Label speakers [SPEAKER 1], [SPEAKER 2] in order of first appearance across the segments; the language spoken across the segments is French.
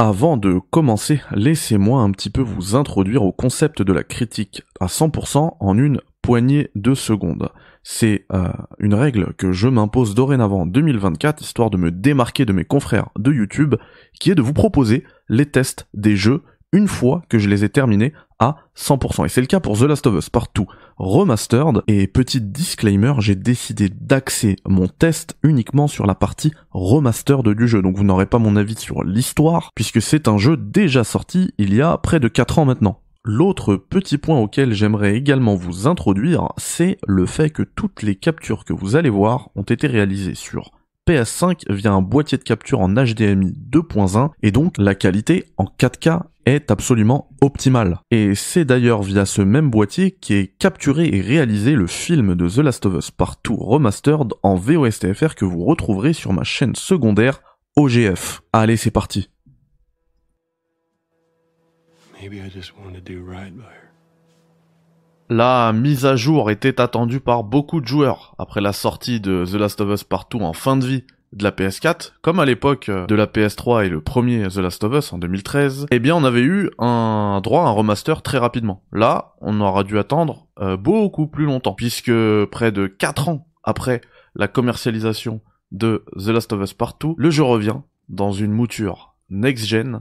[SPEAKER 1] Avant de commencer, laissez-moi un petit peu vous introduire au concept de la critique à 100% en une poignée de secondes. C'est euh, une règle que je m'impose dorénavant en 2024, histoire de me démarquer de mes confrères de YouTube, qui est de vous proposer les tests des jeux une fois que je les ai terminés à 100%. Et c'est le cas pour The Last of Us Partout Remastered. Et petit disclaimer, j'ai décidé d'axer mon test uniquement sur la partie remastered du jeu. Donc vous n'aurez pas mon avis sur l'histoire, puisque c'est un jeu déjà sorti il y a près de 4 ans maintenant. L'autre petit point auquel j'aimerais également vous introduire, c'est le fait que toutes les captures que vous allez voir ont été réalisées sur PS5 via un boîtier de capture en HDMI 2.1 et donc la qualité en 4K est absolument optimale. Et c'est d'ailleurs via ce même boîtier qui est capturé et réalisé le film de The Last of Us Partout Remastered en VOSTFR que vous retrouverez sur ma chaîne secondaire OGF. Allez, c'est parti. La mise à jour était attendue par beaucoup de joueurs après la sortie de The Last of Us Partout en fin de vie de la PS4, comme à l'époque de la PS3 et le premier The Last of Us en 2013, eh bien on avait eu un droit à un remaster très rapidement. Là, on aura dû attendre euh, beaucoup plus longtemps, puisque près de 4 ans après la commercialisation de The Last of Us Partout, le jeu revient dans une mouture next-gen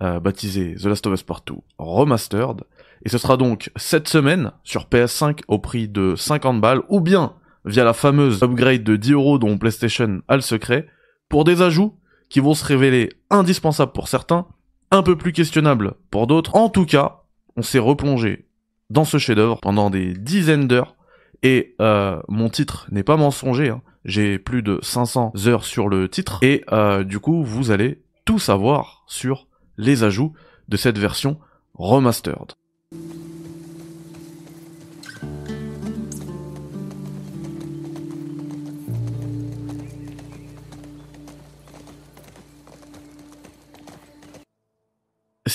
[SPEAKER 1] euh, baptisée The Last of Us Partout Remastered, et ce sera donc cette semaine sur PS5 au prix de 50 balles, ou bien via la fameuse upgrade de 10 euros dont PlayStation a le secret, pour des ajouts qui vont se révéler indispensables pour certains, un peu plus questionnables pour d'autres. En tout cas, on s'est replongé dans ce chef-d'œuvre pendant des dizaines d'heures, et euh, mon titre n'est pas mensonger, hein. j'ai plus de 500 heures sur le titre, et euh, du coup, vous allez tout savoir sur les ajouts de cette version remastered.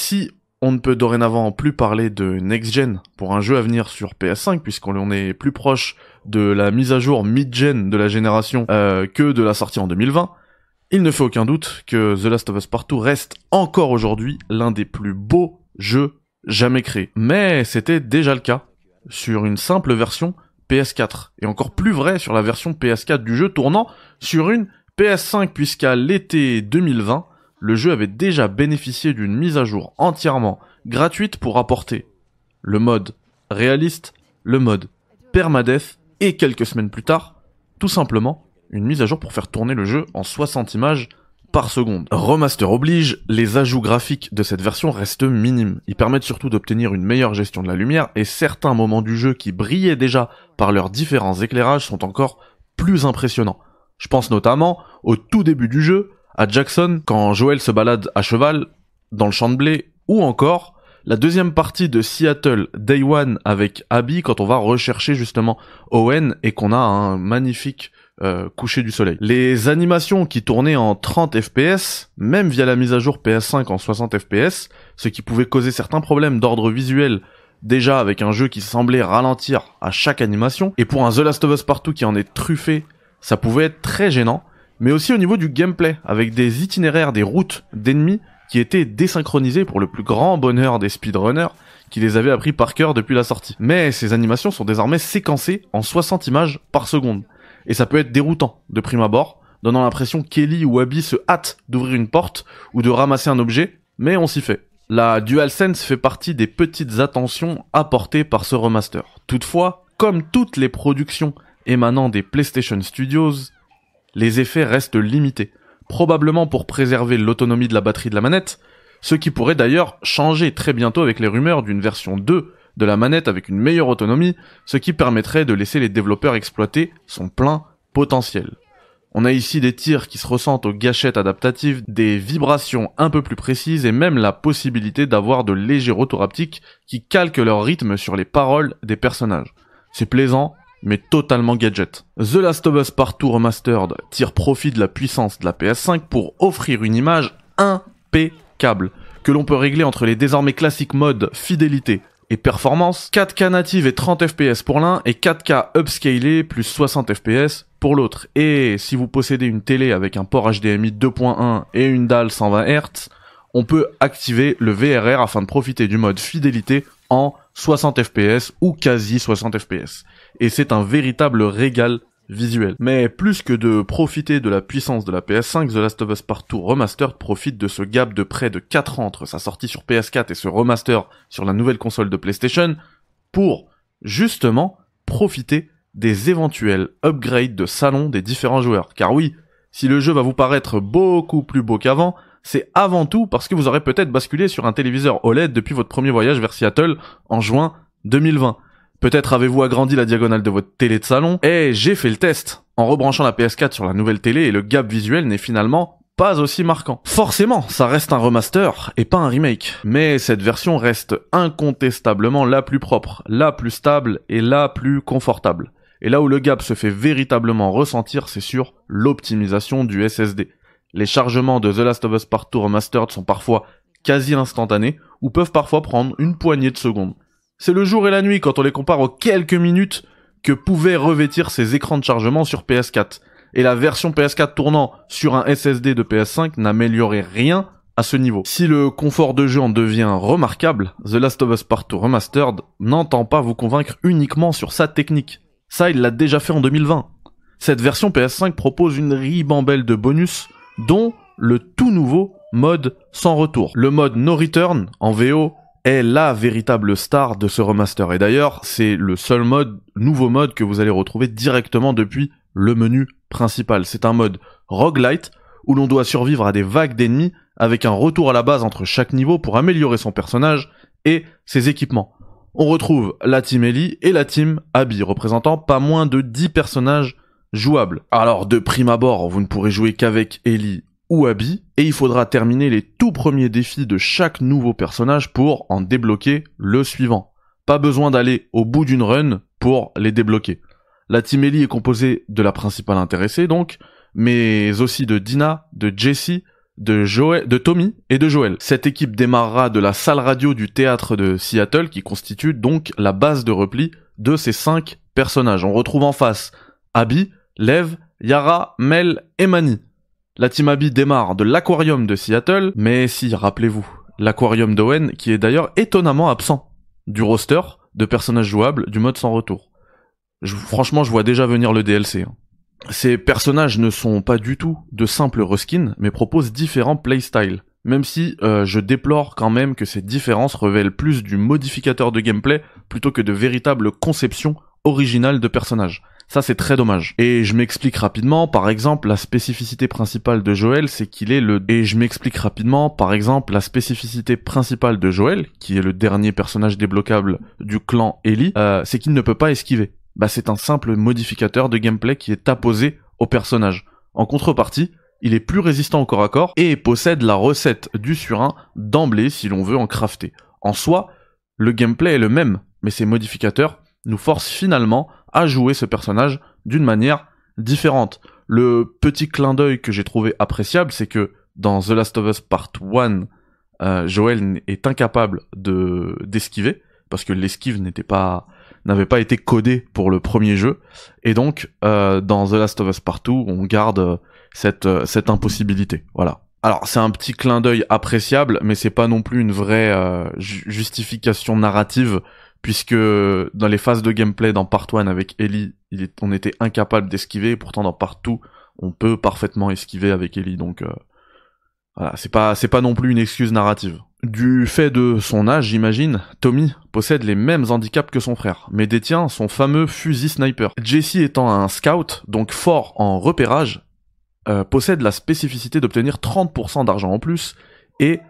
[SPEAKER 1] Si on ne peut dorénavant plus parler de next-gen pour un jeu à venir sur PS5, puisqu'on est plus proche de la mise à jour mid-gen de la génération euh, que de la sortie en 2020, il ne fait aucun doute que The Last of Us Partout reste encore aujourd'hui l'un des plus beaux jeux jamais créés. Mais c'était déjà le cas sur une simple version PS4, et encore plus vrai sur la version PS4 du jeu tournant sur une PS5, puisqu'à l'été 2020, le jeu avait déjà bénéficié d'une mise à jour entièrement gratuite pour apporter le mode réaliste, le mode permadeath et quelques semaines plus tard, tout simplement une mise à jour pour faire tourner le jeu en 60 images par seconde. Remaster oblige, les ajouts graphiques de cette version restent minimes. Ils permettent surtout d'obtenir une meilleure gestion de la lumière et certains moments du jeu qui brillaient déjà par leurs différents éclairages sont encore plus impressionnants. Je pense notamment au tout début du jeu à Jackson quand Joel se balade à cheval dans le champ de blé ou encore la deuxième partie de Seattle Day One avec Abby quand on va rechercher justement Owen et qu'on a un magnifique euh, coucher du soleil. Les animations qui tournaient en 30 fps, même via la mise à jour PS5 en 60 fps, ce qui pouvait causer certains problèmes d'ordre visuel déjà avec un jeu qui semblait ralentir à chaque animation, et pour un The Last of Us Partout qui en est truffé, ça pouvait être très gênant, mais aussi au niveau du gameplay, avec des itinéraires, des routes d'ennemis qui étaient désynchronisés pour le plus grand bonheur des speedrunners qui les avaient appris par cœur depuis la sortie. Mais ces animations sont désormais séquencées en 60 images par seconde. Et ça peut être déroutant de prime abord, donnant l'impression qu'Ellie ou Abby se hâtent d'ouvrir une porte ou de ramasser un objet, mais on s'y fait. La DualSense fait partie des petites attentions apportées par ce remaster. Toutefois, comme toutes les productions émanant des PlayStation Studios, les effets restent limités, probablement pour préserver l'autonomie de la batterie de la manette, ce qui pourrait d'ailleurs changer très bientôt avec les rumeurs d'une version 2 de la manette avec une meilleure autonomie, ce qui permettrait de laisser les développeurs exploiter son plein potentiel. On a ici des tirs qui se ressentent aux gâchettes adaptatives, des vibrations un peu plus précises et même la possibilité d'avoir de légers retours haptiques qui calquent leur rythme sur les paroles des personnages. C'est plaisant, mais totalement gadget. The Last of Us Partout Remastered tire profit de la puissance de la PS5 pour offrir une image impeccable, que l'on peut régler entre les désormais classiques modes fidélité et performance, 4K native et 30 fps pour l'un et 4K upscalé plus 60 fps pour l'autre. Et si vous possédez une télé avec un port HDMI 2.1 et une dalle 120 Hz, on peut activer le VRR afin de profiter du mode fidélité en 60 fps ou quasi 60 fps. Et c'est un véritable régal visuel. Mais plus que de profiter de la puissance de la PS5, The Last of Us Part 2 Remastered profite de ce gap de près de 4 ans entre sa sortie sur PS4 et ce remaster sur la nouvelle console de PlayStation pour justement profiter des éventuels upgrades de salon des différents joueurs. Car oui, si le jeu va vous paraître beaucoup plus beau qu'avant, c'est avant tout parce que vous aurez peut-être basculé sur un téléviseur OLED depuis votre premier voyage vers Seattle en juin 2020. Peut-être avez-vous agrandi la diagonale de votre télé de salon. Et j'ai fait le test en rebranchant la PS4 sur la nouvelle télé et le gap visuel n'est finalement pas aussi marquant. Forcément, ça reste un remaster et pas un remake. Mais cette version reste incontestablement la plus propre, la plus stable et la plus confortable. Et là où le gap se fait véritablement ressentir, c'est sur l'optimisation du SSD. Les chargements de The Last of Us Part 2 Remastered sont parfois quasi instantanés ou peuvent parfois prendre une poignée de secondes. C'est le jour et la nuit quand on les compare aux quelques minutes que pouvaient revêtir ces écrans de chargement sur PS4. Et la version PS4 tournant sur un SSD de PS5 n'améliorait rien à ce niveau. Si le confort de jeu en devient remarquable, The Last of Us Part 2 Remastered n'entend pas vous convaincre uniquement sur sa technique. Ça, il l'a déjà fait en 2020. Cette version PS5 propose une ribambelle de bonus, dont le tout nouveau mode sans retour. Le mode No Return, en VO, est la véritable star de ce remaster. Et d'ailleurs, c'est le seul mode, nouveau mode que vous allez retrouver directement depuis le menu principal. C'est un mode roguelite où l'on doit survivre à des vagues d'ennemis avec un retour à la base entre chaque niveau pour améliorer son personnage et ses équipements. On retrouve la team Ellie et la team Abby, représentant pas moins de 10 personnages jouables. Alors de prime abord, vous ne pourrez jouer qu'avec Ellie ou Abby, et il faudra terminer les tout premiers défis de chaque nouveau personnage pour en débloquer le suivant. Pas besoin d'aller au bout d'une run pour les débloquer. La team Ellie est composée de la principale intéressée donc, mais aussi de Dina, de Jessie, de Joël, de Tommy et de Joël. Cette équipe démarrera de la salle radio du théâtre de Seattle qui constitue donc la base de repli de ces cinq personnages. On retrouve en face Abby, Lev, Yara, Mel et Manny. La team démarre de l'aquarium de Seattle, mais si, rappelez-vous, l'aquarium d'Owen qui est d'ailleurs étonnamment absent du roster de personnages jouables du mode sans retour. franchement, je vois déjà venir le DLC. Hein. Ces personnages ne sont pas du tout de simples reskins, mais proposent différents playstyles. Même si euh, je déplore quand même que ces différences révèlent plus du modificateur de gameplay plutôt que de véritables conceptions originales de personnages. Ça c'est très dommage. Et je m'explique rapidement, par exemple, la spécificité principale de Joël, c'est qu'il est le... Et je m'explique rapidement, par exemple, la spécificité principale de Joël, qui est le dernier personnage débloquable du clan Ellie, euh, c'est qu'il ne peut pas esquiver. Bah c'est un simple modificateur de gameplay qui est apposé au personnage. En contrepartie, il est plus résistant au corps à corps et possède la recette du surin d'emblée si l'on veut en crafter. En soi, le gameplay est le même, mais ces modificateurs nous forcent finalement à jouer ce personnage d'une manière différente. Le petit clin d'œil que j'ai trouvé appréciable, c'est que dans The Last of Us Part 1, euh, Joel est incapable de d'esquiver parce que l'esquive n'était pas n'avait pas été codé pour le premier jeu et donc euh, dans The Last of Us Part 2, on garde cette cette impossibilité. Voilà. Alors c'est un petit clin d'œil appréciable, mais c'est pas non plus une vraie euh, justification narrative puisque dans les phases de gameplay dans Part 1 avec Ellie, on était incapable d'esquiver, pourtant dans Part 2, on peut parfaitement esquiver avec Ellie, donc euh, voilà, c'est pas c'est pas non plus une excuse narrative. Du fait de son âge, j'imagine, Tommy possède les mêmes handicaps que son frère, mais détient son fameux fusil sniper. Jesse étant un scout, donc fort en repérage, euh, possède la spécificité d'obtenir 30% d'argent en plus et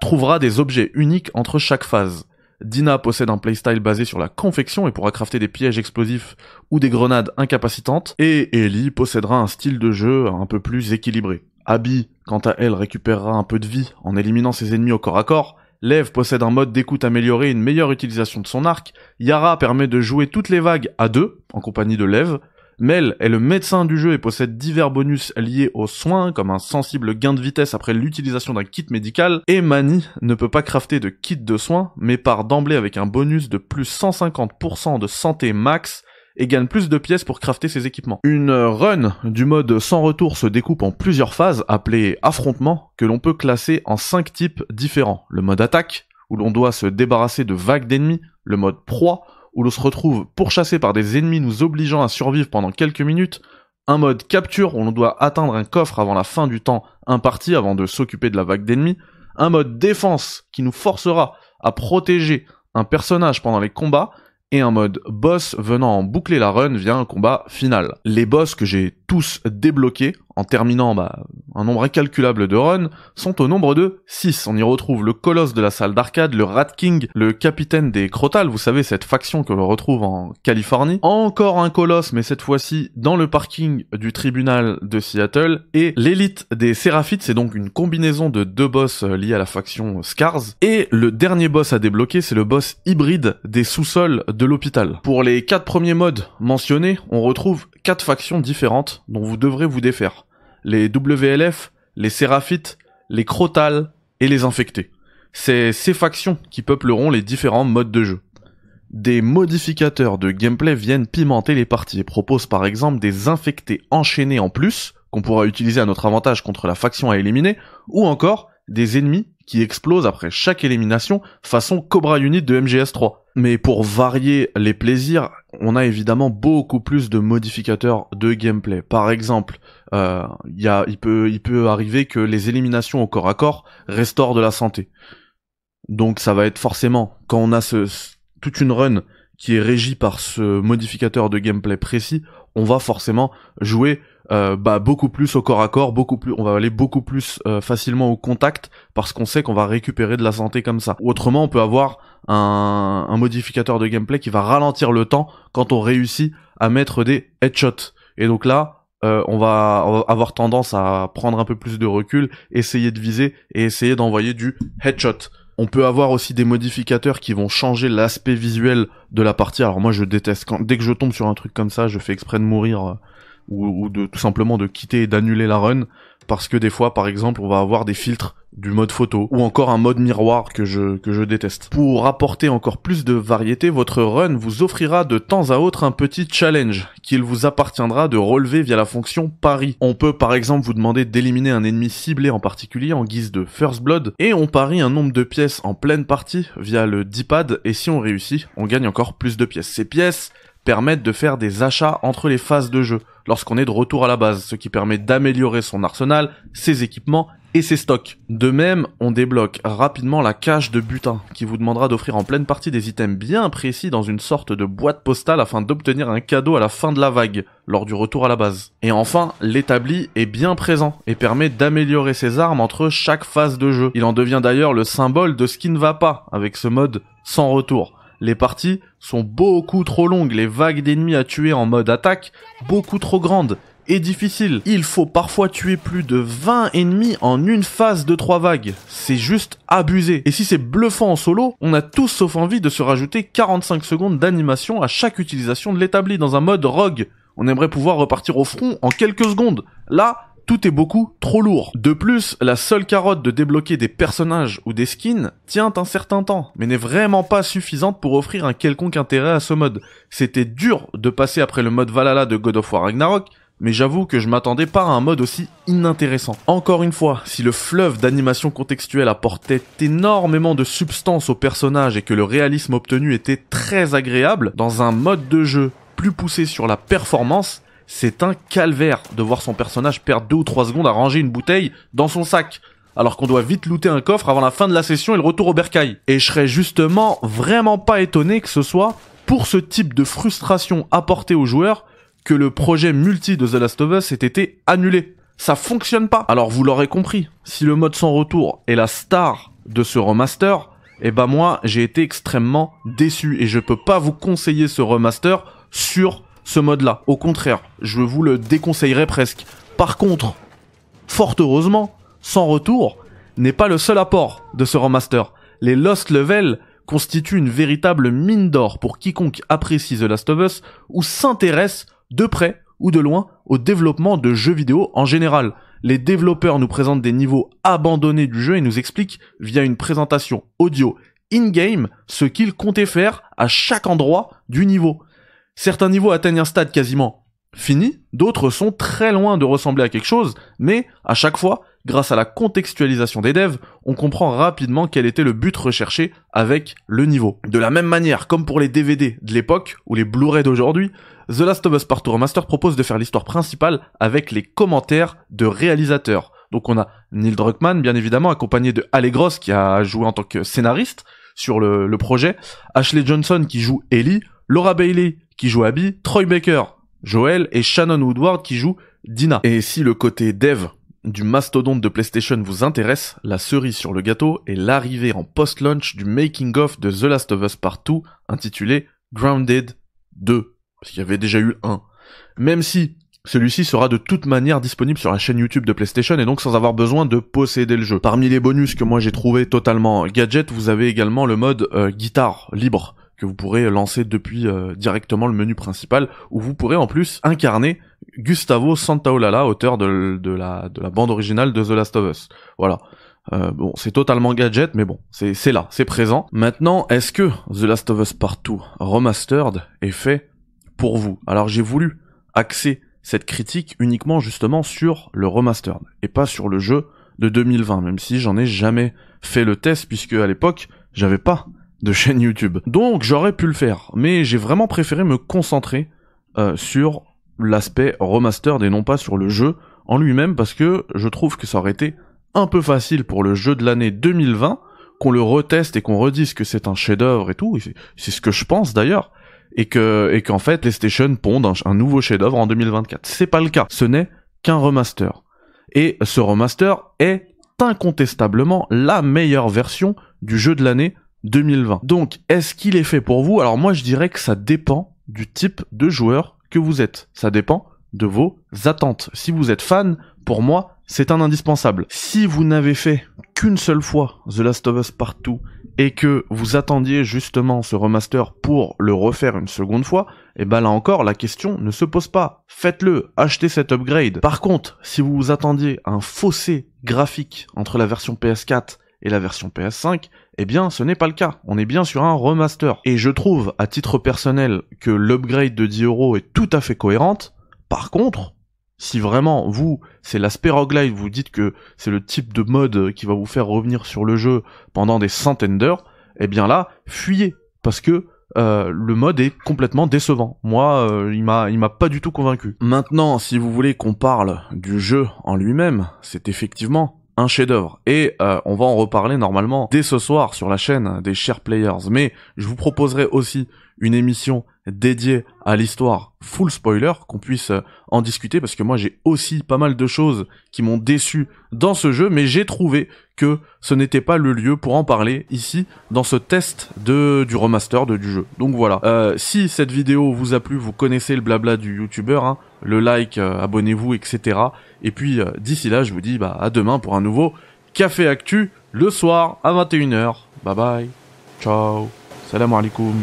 [SPEAKER 1] trouvera des objets uniques entre chaque phase. Dina possède un playstyle basé sur la confection et pourra crafter des pièges explosifs ou des grenades incapacitantes, et Ellie possédera un style de jeu un peu plus équilibré. Abby, quant à elle, récupérera un peu de vie en éliminant ses ennemis au corps à corps, Lev possède un mode d'écoute amélioré et une meilleure utilisation de son arc, Yara permet de jouer toutes les vagues à deux, en compagnie de Lev, Mel est le médecin du jeu et possède divers bonus liés aux soins, comme un sensible gain de vitesse après l'utilisation d'un kit médical, et Manny ne peut pas crafter de kit de soins, mais part d'emblée avec un bonus de plus 150% de santé max et gagne plus de pièces pour crafter ses équipements. Une run du mode sans retour se découpe en plusieurs phases appelées affrontements que l'on peut classer en cinq types différents. Le mode attaque, où l'on doit se débarrasser de vagues d'ennemis, le mode proie, où l'on se retrouve pourchassé par des ennemis nous obligeant à survivre pendant quelques minutes, un mode capture où l'on doit atteindre un coffre avant la fin du temps imparti avant de s'occuper de la vague d'ennemis, un mode défense qui nous forcera à protéger un personnage pendant les combats, et un mode boss venant en boucler la run via un combat final. Les boss que j'ai tous débloqués en terminant bah, un nombre incalculable de runs sont au nombre de 6. On y retrouve le colosse de la salle d'arcade, le Rat King, le capitaine des Crotal, vous savez cette faction que l'on retrouve en Californie, encore un colosse mais cette fois-ci dans le parking du tribunal de Seattle, et l'élite des Séraphites, c'est donc une combinaison de deux boss euh, liés à la faction Scars, et le dernier boss à débloquer c'est le boss hybride des sous-sols de l'hôpital. Pour les quatre premiers modes mentionnés, on retrouve quatre factions différentes dont vous devrez vous défaire. Les WLF, les Séraphites, les Crotal et les Infectés. C'est ces factions qui peupleront les différents modes de jeu. Des modificateurs de gameplay viennent pimenter les parties et proposent par exemple des infectés enchaînés en plus, qu'on pourra utiliser à notre avantage contre la faction à éliminer, ou encore des ennemis qui explosent après chaque élimination façon Cobra Unit de MGS3. Mais pour varier les plaisirs, on a évidemment beaucoup plus de modificateurs de gameplay. Par exemple, euh, il, peut, il peut arriver que les éliminations au corps à corps restaurent de la santé. Donc ça va être forcément, quand on a ce, toute une run qui est régie par ce modificateur de gameplay précis, on va forcément jouer euh, bah beaucoup plus au corps à corps, beaucoup plus, on va aller beaucoup plus euh, facilement au contact parce qu'on sait qu'on va récupérer de la santé comme ça. Autrement, on peut avoir un, modificateur de gameplay qui va ralentir le temps quand on réussit à mettre des headshots. Et donc là, euh, on, va, avoir tendance à prendre un peu plus de recul, essayer de viser et essayer d'envoyer du headshot. On peut avoir aussi des modificateurs qui vont changer l'aspect visuel de la partie. Alors moi je déteste quand dès que je tombe sur un truc comme ça, je fais exprès de mourir ou, de tout simplement de quitter et d'annuler la run parce que des fois par exemple on va avoir des filtres du mode photo ou encore un mode miroir que je que je déteste. Pour apporter encore plus de variété, votre run vous offrira de temps à autre un petit challenge qu'il vous appartiendra de relever via la fonction pari. On peut par exemple vous demander d'éliminer un ennemi ciblé en particulier en guise de first blood et on parie un nombre de pièces en pleine partie via le D-pad et si on réussit, on gagne encore plus de pièces. Ces pièces permettent de faire des achats entre les phases de jeu lorsqu'on est de retour à la base, ce qui permet d'améliorer son arsenal, ses équipements et ses stocks. De même, on débloque rapidement la cache de butin, qui vous demandera d'offrir en pleine partie des items bien précis dans une sorte de boîte postale afin d'obtenir un cadeau à la fin de la vague, lors du retour à la base. Et enfin, l'établi est bien présent et permet d'améliorer ses armes entre chaque phase de jeu. Il en devient d'ailleurs le symbole de ce qui ne va pas avec ce mode sans retour les parties sont beaucoup trop longues, les vagues d'ennemis à tuer en mode attaque beaucoup trop grandes et difficiles. Il faut parfois tuer plus de 20 ennemis en une phase de 3 vagues. C'est juste abusé. Et si c'est bluffant en solo, on a tous sauf envie de se rajouter 45 secondes d'animation à chaque utilisation de l'établi dans un mode rogue. On aimerait pouvoir repartir au front en quelques secondes. Là, tout est beaucoup trop lourd. De plus, la seule carotte de débloquer des personnages ou des skins tient un certain temps, mais n'est vraiment pas suffisante pour offrir un quelconque intérêt à ce mode. C'était dur de passer après le mode Valhalla de God of War Ragnarok, mais j'avoue que je m'attendais pas à un mode aussi inintéressant. Encore une fois, si le fleuve d'animation contextuelle apportait énormément de substance au personnage et que le réalisme obtenu était très agréable, dans un mode de jeu plus poussé sur la performance, c'est un calvaire de voir son personnage perdre deux ou trois secondes à ranger une bouteille dans son sac, alors qu'on doit vite looter un coffre avant la fin de la session et le retour au bercail. Et je serais justement vraiment pas étonné que ce soit pour ce type de frustration apportée aux joueurs que le projet multi de The Last of Us ait été annulé. Ça fonctionne pas. Alors vous l'aurez compris, si le mode sans retour est la star de ce remaster, eh ben moi j'ai été extrêmement déçu et je peux pas vous conseiller ce remaster sur ce mode-là. Au contraire, je vous le déconseillerais presque. Par contre, fort heureusement, Sans Retour n'est pas le seul apport de ce remaster. Les Lost Level constituent une véritable mine d'or pour quiconque apprécie The Last of Us ou s'intéresse de près ou de loin au développement de jeux vidéo en général. Les développeurs nous présentent des niveaux abandonnés du jeu et nous expliquent via une présentation audio in-game ce qu'ils comptaient faire à chaque endroit du niveau Certains niveaux atteignent un stade quasiment fini, d'autres sont très loin de ressembler à quelque chose, mais à chaque fois, grâce à la contextualisation des devs, on comprend rapidement quel était le but recherché avec le niveau. De la même manière, comme pour les DVD de l'époque, ou les Blu-ray d'aujourd'hui, The Last of Us Part 2 Remaster propose de faire l'histoire principale avec les commentaires de réalisateurs. Donc on a Neil Druckmann, bien évidemment, accompagné de Allegros, qui a joué en tant que scénariste sur le projet, Ashley Johnson qui joue Ellie, Laura Bailey qui joue Abby, Troy Baker, Joel et Shannon Woodward qui joue Dina. Et si le côté dev du mastodonte de PlayStation vous intéresse, la cerise sur le gâteau est l'arrivée en post-launch du making-of de The Last of Us Part 2 intitulé Grounded 2. Parce qu'il y avait déjà eu un. Même si celui-ci sera de toute manière disponible sur la chaîne YouTube de PlayStation et donc sans avoir besoin de posséder le jeu. Parmi les bonus que moi j'ai trouvé totalement gadget, vous avez également le mode euh, guitare libre vous pourrez lancer depuis euh, directement le menu principal, où vous pourrez en plus incarner Gustavo Santaolalla, auteur de, de, la, de la bande originale de The Last of Us. Voilà. Euh, bon, c'est totalement gadget, mais bon, c'est là, c'est présent. Maintenant, est-ce que The Last of Us Part 2 Remastered est fait pour vous? Alors j'ai voulu axer cette critique uniquement justement sur le remastered, et pas sur le jeu de 2020, même si j'en ai jamais fait le test, puisque à l'époque, j'avais pas de chaîne YouTube. Donc j'aurais pu le faire, mais j'ai vraiment préféré me concentrer euh, sur l'aspect remastered et non pas sur le jeu en lui-même parce que je trouve que ça aurait été un peu facile pour le jeu de l'année 2020 qu'on le reteste et qu'on redise que c'est un chef-d'œuvre et tout, c'est ce que je pense d'ailleurs, et que et qu'en fait PlayStation pondent un, un nouveau chef-d'œuvre en 2024. C'est pas le cas, ce n'est qu'un remaster. Et ce remaster est incontestablement la meilleure version du jeu de l'année 2020. Donc, est-ce qu'il est fait pour vous? Alors moi, je dirais que ça dépend du type de joueur que vous êtes. Ça dépend de vos attentes. Si vous êtes fan, pour moi, c'est un indispensable. Si vous n'avez fait qu'une seule fois The Last of Us Partout et que vous attendiez justement ce remaster pour le refaire une seconde fois, et eh ben là encore, la question ne se pose pas. Faites-le, achetez cet upgrade. Par contre, si vous vous attendiez à un fossé graphique entre la version PS4 et la version PS5, eh bien ce n'est pas le cas. On est bien sur un remaster. Et je trouve, à titre personnel, que l'upgrade de 10 euros est tout à fait cohérente. Par contre, si vraiment vous, c'est l'aspect roguelite, vous dites que c'est le type de mode qui va vous faire revenir sur le jeu pendant des centaines d'heures, eh bien là, fuyez. Parce que euh, le mode est complètement décevant. Moi, euh, il m'a, il m'a pas du tout convaincu. Maintenant, si vous voulez qu'on parle du jeu en lui-même, c'est effectivement un chef-d'œuvre. Et euh, on va en reparler normalement dès ce soir sur la chaîne des Share Players. Mais je vous proposerai aussi une émission dédiée à l'histoire full spoiler, qu'on puisse euh, en discuter, parce que moi j'ai aussi pas mal de choses qui m'ont déçu dans ce jeu, mais j'ai trouvé que ce n'était pas le lieu pour en parler ici, dans ce test de du remaster de, du jeu. Donc voilà, euh, si cette vidéo vous a plu, vous connaissez le blabla du youtubeur, hein, le like, euh, abonnez-vous, etc. Et puis d'ici là, je vous dis bah, à demain pour un nouveau Café Actu, le soir à 21h. Bye bye, ciao, salam alaikum.